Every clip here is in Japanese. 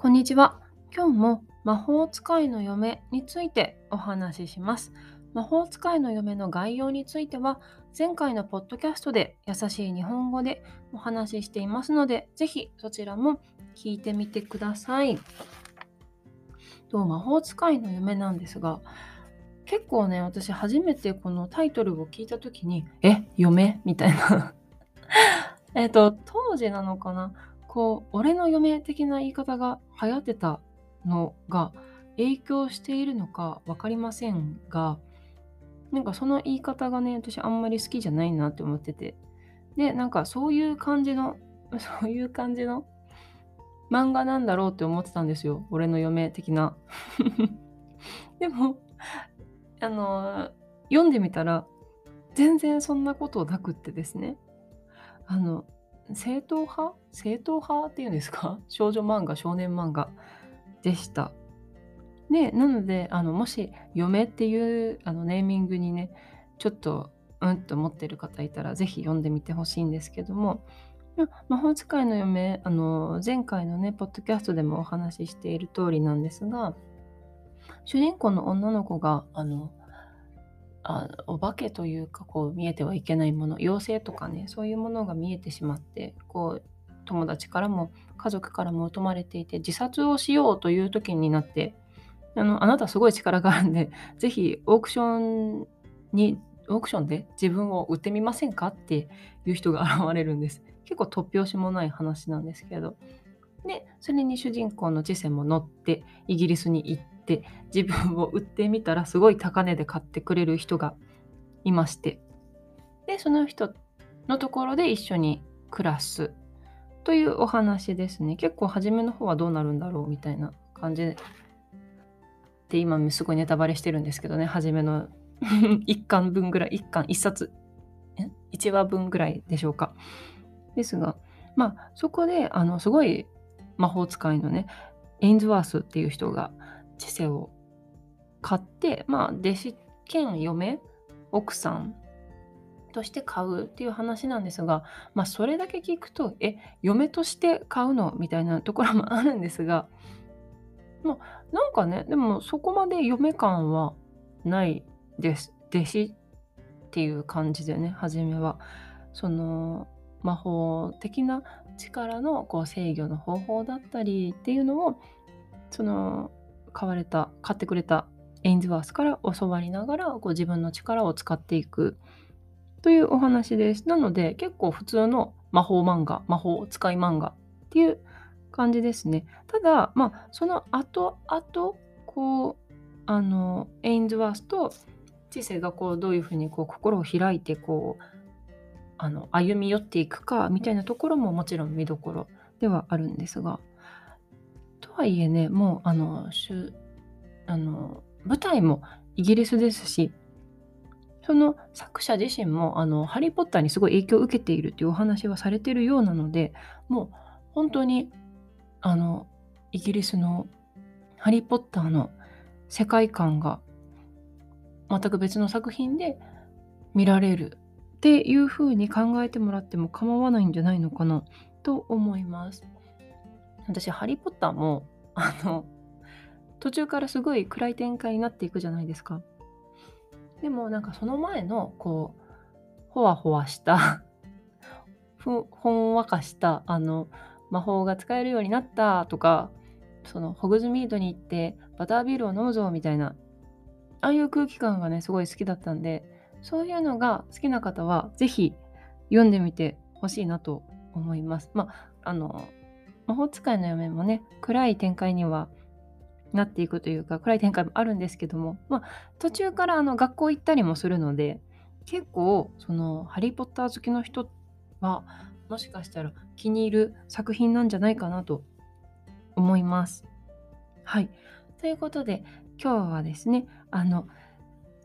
こんにちは。今日も魔法使いの嫁についてお話しします。魔法使いの嫁の概要については、前回のポッドキャストで優しい日本語でお話ししていますので、ぜひそちらも聞いてみてください。と魔法使いの夢なんですが、結構ね、私初めてこのタイトルを聞いた時に、え、嫁みたいな えっと、当時なのかなこう、俺の嫁的な言い方が流行ってたのが影響しているのか分かりませんが、なんかその言い方がね、私あんまり好きじゃないなって思ってて。で、なんかそういう感じの、そういう感じの漫画なんだろうって思ってたんですよ。俺の嫁的な。でも、あの、読んでみたら、全然そんなことなくってですね。あの、正統派？正統派っていうんですか？少女漫画、少年漫画でした。で、なので、あのもし、嫁っていうあのネーミングにね、ちょっと、うんと思ってる方いたら、ぜひ読んでみてほしいんですけども、魔法使いの嫁、あの前回のね、ポッドキャストでもお話ししている通りなんですが、主人公の女の子が、あの、あお化けというかこう見えてはいけないもの妖精とかねそういうものが見えてしまってこう友達からも家族からも疎まれていて自殺をしようという時になってあのあなたすごい力があるんで 是非オークションにオークションで自分を売ってみませんかっていう人が現れるんです。結構突拍子もない話なんですけど。でそれに主人公の知性も乗ってイギリスに行ってって自分を売ってみたらすごい高値で買ってくれる人がいまして。でその人のところで一緒に暮らすというお話ですね。結構初めの方はどうなるんだろうみたいな感じで今すごいネタバレしてるんですけどね。初めの 1巻分ぐらい1巻1冊1話分ぐらいでしょうか。ですがまあそこであのすごい魔法使いのねエインズワースっていう人が知性を買って、まあ、弟子兼嫁、奥さんとして買うっていう話なんですが、まあ、それだけ聞くと、え、嫁として買うのみたいなところもあるんですが、まあ、なんかね、でもそこまで嫁感はないです。弟子っていう感じでね、初めは。その魔法的な力のこう制御の方法だったりっていうのをその買われた買ってくれたエインズワースから教わりながらこう自分の力を使っていくというお話です。なので結構普通の魔法漫画魔法使い漫画っていう感じですね。ただまあその後々こうあのエインズワースと知性がこうどういうふうにこう心を開いてこうあの歩み寄っていくかみたいなところももちろん見どころではあるんですがとはいえね、もうあのあの舞台もイギリスですし、その作者自身もあのハリー・ポッターにすごい影響を受けているというお話はされているようなので、もう本当にあのイギリスのハリー・ポッターの世界観が全く別の作品で見られるっていう風に考えてもらっても構わないんじゃないのかなと思います。私、ハリー・ポッターも、あの、途中からすごい暗い展開になっていくじゃないですか。でも、なんかその前の、こう、ほわほわしたふ、ほんわかした、あの、魔法が使えるようになったとか、その、ホグズミードに行ってバタービールを飲むぞみたいな、ああいう空気感がね、すごい好きだったんで、そういうのが好きな方は、ぜひ読んでみてほしいなと思います。まあ、あの、魔法使いの嫁もね暗い展開にはなっていくというか暗い展開もあるんですけども、まあ、途中からあの学校行ったりもするので結構その「ハリー・ポッター」好きの人はもしかしたら気に入る作品なんじゃないかなと思います。はい。ということで今日はですねあの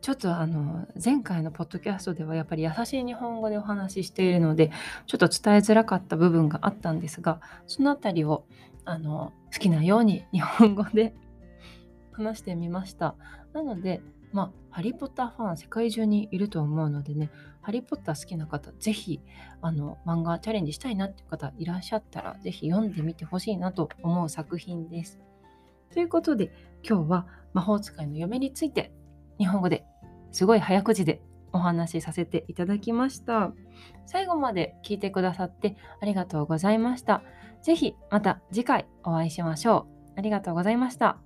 ちょっとあの前回のポッドキャストではやっぱり優しい日本語でお話ししているのでちょっと伝えづらかった部分があったんですがそのあたりをあの好きなように日本語で話してみましたなのでまあハリー・ポッターファン世界中にいると思うのでねハリー・ポッター好きな方、ぜひあの漫画チャレンジしたいなっていう方いらっしゃったら、ぜひ読んでみてほしいなと思う作品です。ということで、今日は魔法使いの嫁について日本語ですごい早口でお話しさせていただきました。最後まで聞いてくださってありがとうございました。ぜひまた次回お会いしましょう。ありがとうございました。